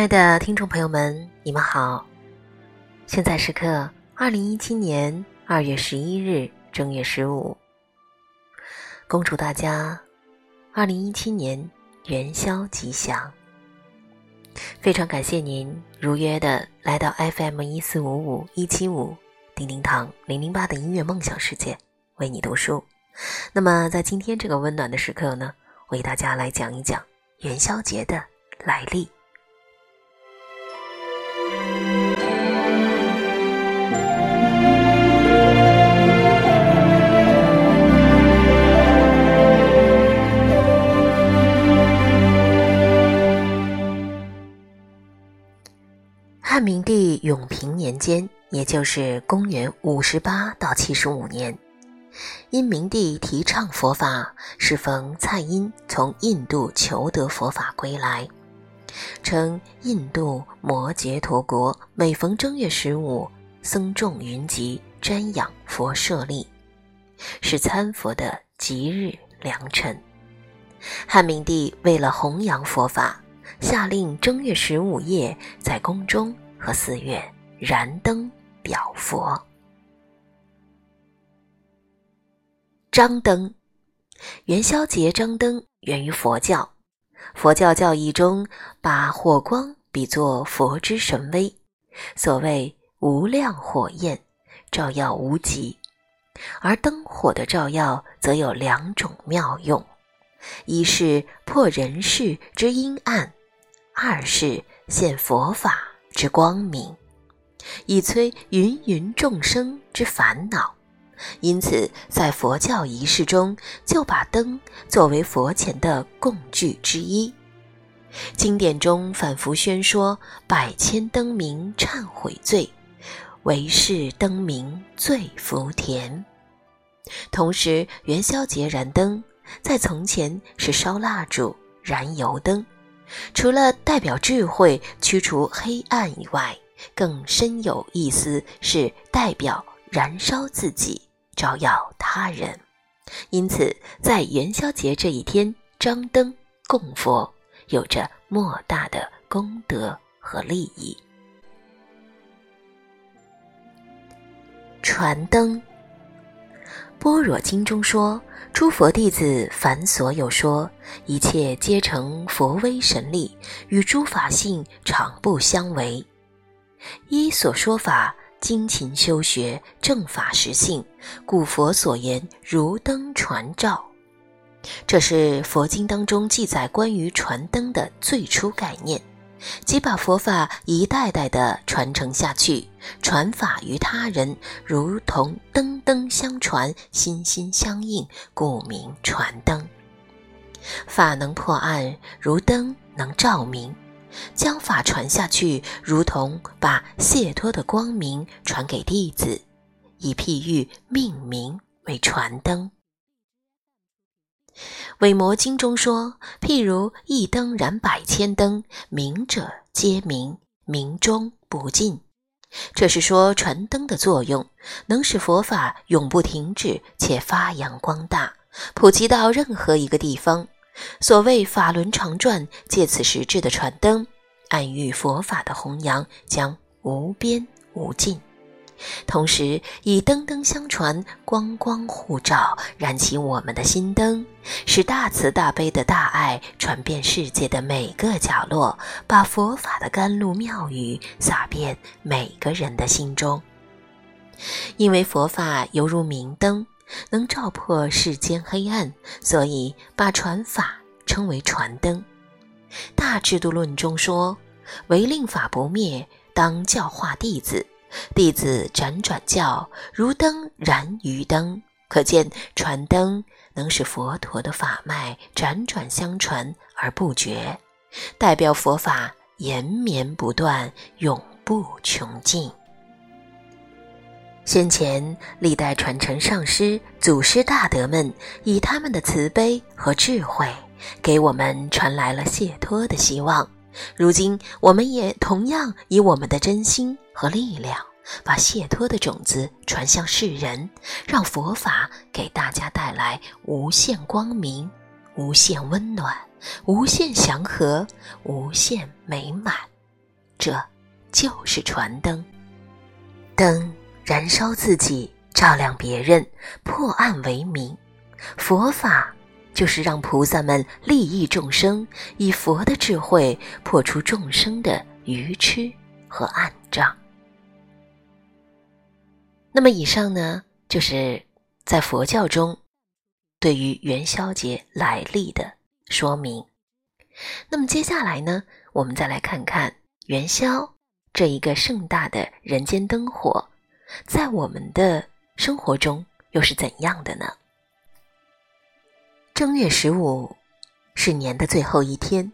亲爱的听众朋友们，你们好！现在时刻二零一七年二月十一日正月十五，恭祝大家二零一七年元宵吉祥。非常感谢您如约的来到 FM 一四五五一七五叮叮堂零零八的音乐梦想世界，为你读书。那么在今天这个温暖的时刻呢，为大家来讲一讲元宵节的来历。汉明帝永平年间，也就是公元五十八到七十五年，因明帝提倡佛法，适逢蔡英从印度求得佛法归来。称印度摩羯陀国每逢正月十五，僧众云集瞻仰佛舍利，是参佛的吉日良辰。汉明帝为了弘扬佛法，下令正月十五夜在宫中和寺院燃灯表佛。张灯，元宵节张灯源于佛教。佛教教义中，把火光比作佛之神威，所谓无量火焰，照耀无极；而灯火的照耀则有两种妙用：一是破人世之阴暗，二是现佛法之光明，以摧芸芸众生之烦恼。因此，在佛教仪式中，就把灯作为佛前的供具之一。经典中反复宣说“百千灯明忏悔罪，唯是灯明最福田”。同时，元宵节燃灯，在从前是烧蜡烛、燃油灯，除了代表智慧、驱除黑暗以外，更深有意思，是代表燃烧自己。照耀他人，因此在元宵节这一天张灯供佛，有着莫大的功德和利益。传灯，《般若经》中说：“诸佛弟子凡所有说，一切皆成佛威神力，与诸法性常不相违。依所说法。”精勤修学正法实性，故佛所言如灯传照。这是佛经当中记载关于传灯的最初概念，即把佛法一代代的传承下去，传法于他人，如同灯灯相传，心心相印，故名传灯。法能破暗，如灯能照明。将法传下去，如同把解脱的光明传给弟子，以譬喻命名为传灯。《韦摩经》中说：“譬如一灯燃百千灯，明者皆明，明中不尽。”这是说传灯的作用能使佛法永不停止，且发扬光大，普及到任何一个地方。所谓法轮常转，借此实质的传灯，暗喻佛法的弘扬将无边无尽。同时，以灯灯相传，光光互照，燃起我们的心灯，使大慈大悲的大爱传遍世界的每个角落，把佛法的甘露妙语洒遍每个人的心中。因为佛法犹如明灯。能照破世间黑暗，所以把传法称为传灯。大制度论中说：“唯令法不灭，当教化弟子。弟子辗转教，如灯燃于灯。”可见传灯能使佛陀的法脉辗转相传而不绝，代表佛法延绵不断，永不穷尽。先前历代传承上师、祖师大德们，以他们的慈悲和智慧，给我们传来了解脱的希望。如今，我们也同样以我们的真心和力量，把解脱的种子传向世人，让佛法给大家带来无限光明、无限温暖、无限祥和、无限美满。这就是传灯。灯燃烧自己，照亮别人，破暗为明。佛法就是让菩萨们利益众生，以佛的智慧破除众生的愚痴和暗障。那么，以上呢，就是在佛教中对于元宵节来历的说明。那么，接下来呢，我们再来看看元宵这一个盛大的人间灯火，在我们的生活中又是怎样的呢？正月十五是年的最后一天，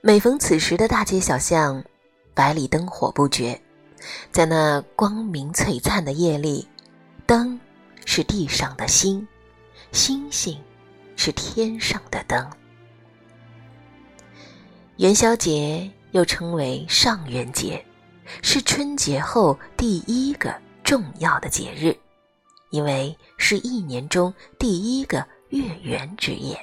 每逢此时的大街小巷，百里灯火不绝。在那光明璀璨的夜里，灯是地上的星，星星是天上的灯。元宵节又称为上元节，是春节后第一个重要的节日，因为是一年中第一个月圆之夜，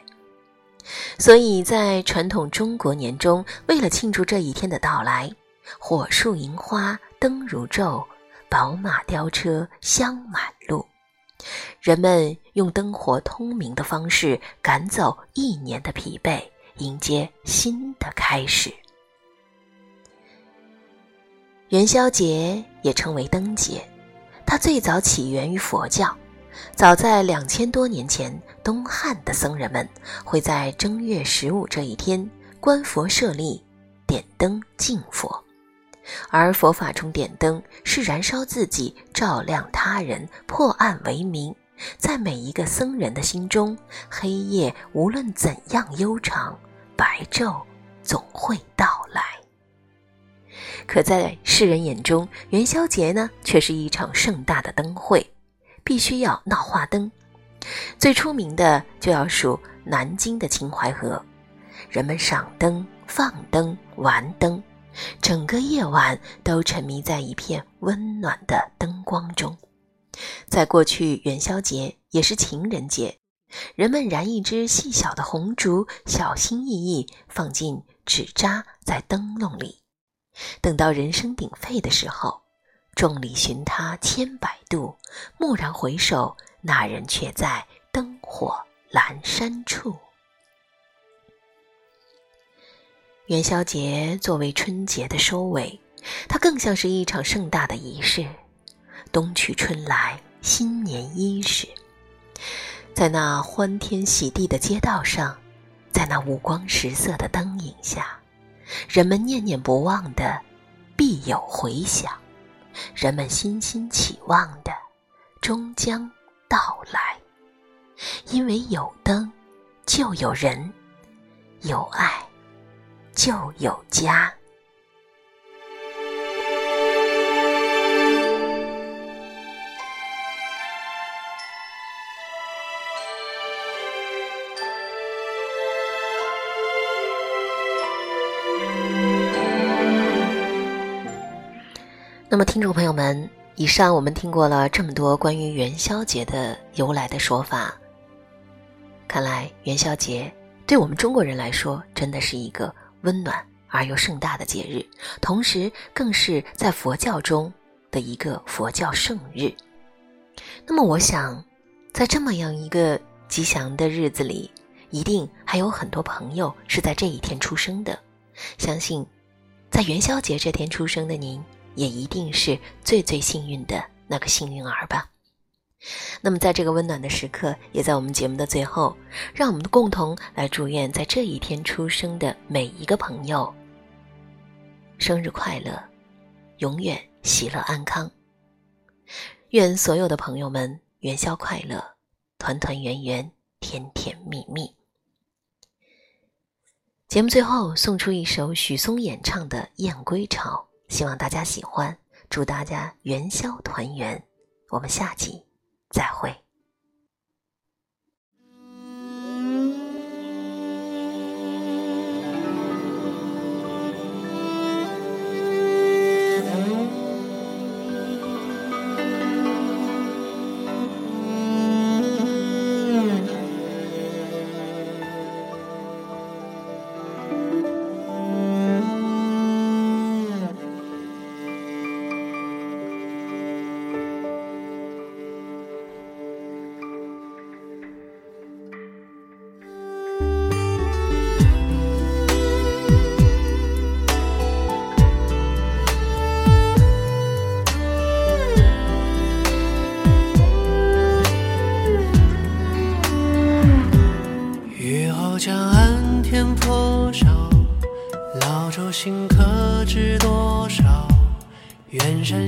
所以在传统中国年中，为了庆祝这一天的到来，火树银花。灯如昼，宝马雕车香满路。人们用灯火通明的方式赶走一年的疲惫，迎接新的开始。元宵节也称为灯节，它最早起源于佛教。早在两千多年前，东汉的僧人们会在正月十五这一天观佛设立，点灯敬佛。而佛法中点灯是燃烧自己，照亮他人，破暗为明。在每一个僧人的心中，黑夜无论怎样悠长，白昼总会到来。可在世人眼中，元宵节呢，却是一场盛大的灯会，必须要闹花灯。最出名的就要数南京的秦淮河，人们赏灯、放灯、玩灯。整个夜晚都沉迷在一片温暖的灯光中。在过去，元宵节也是情人节，人们燃一支细小的红烛，小心翼翼放进纸扎在灯笼里。等到人声鼎沸的时候，众里寻他千百度，蓦然回首，那人却在灯火阑珊处。元宵节作为春节的收尾，它更像是一场盛大的仪式。冬去春来，新年伊始，在那欢天喜地的街道上，在那五光十色的灯影下，人们念念不忘的必有回响，人们心心期望的终将到来。因为有灯，就有人，有爱。就有家。那么，听众朋友们，以上我们听过了这么多关于元宵节的由来的说法，看来元宵节对我们中国人来说，真的是一个。温暖而又盛大的节日，同时更是在佛教中的一个佛教圣日。那么，我想，在这么样一个吉祥的日子里，一定还有很多朋友是在这一天出生的。相信，在元宵节这天出生的您，也一定是最最幸运的那个幸运儿吧。那么，在这个温暖的时刻，也在我们节目的最后，让我们共同来祝愿在这一天出生的每一个朋友生日快乐，永远喜乐安康。愿所有的朋友们元宵快乐，团团圆圆，甜甜蜜蜜。节目最后送出一首许嵩演唱的《燕归巢》，希望大家喜欢，祝大家元宵团圆。我们下集。再会。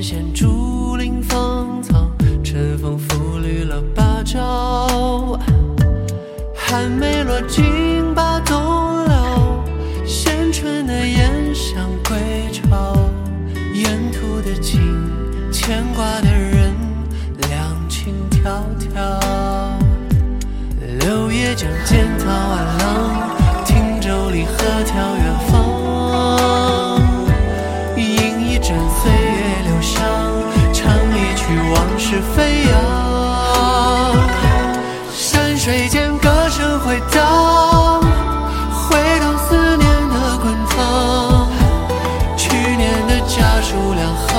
闲竹林芳草，春风拂绿了芭蕉，寒梅落尽，把冬留，衔春的燕想归巢，沿途的景，牵挂的人，两情迢迢，柳叶桨溅草，晚浪，汀州里河眺远方。飞扬。山水间歌声回荡回荡思念的滚烫去年的家书两行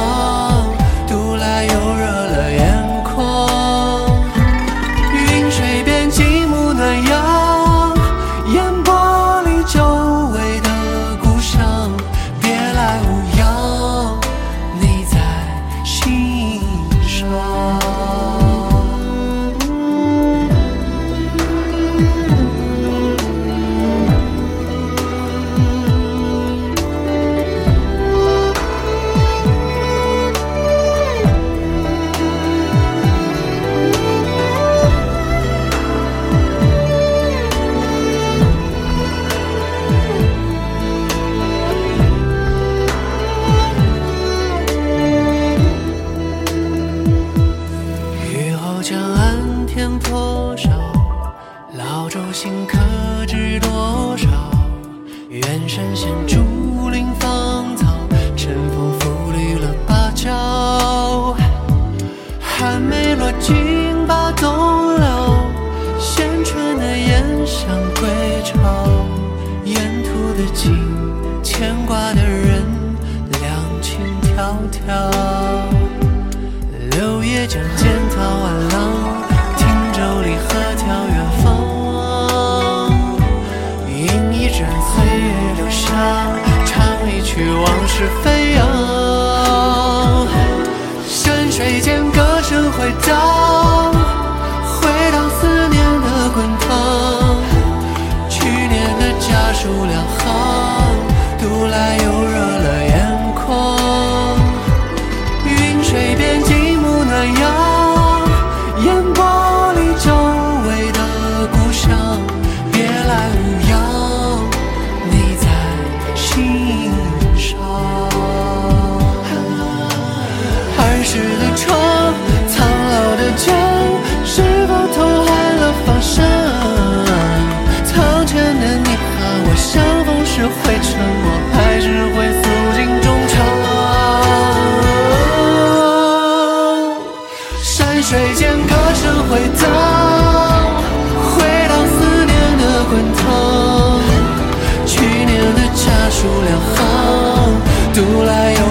歌声回荡回荡思念的滚烫去年的家书两行读来又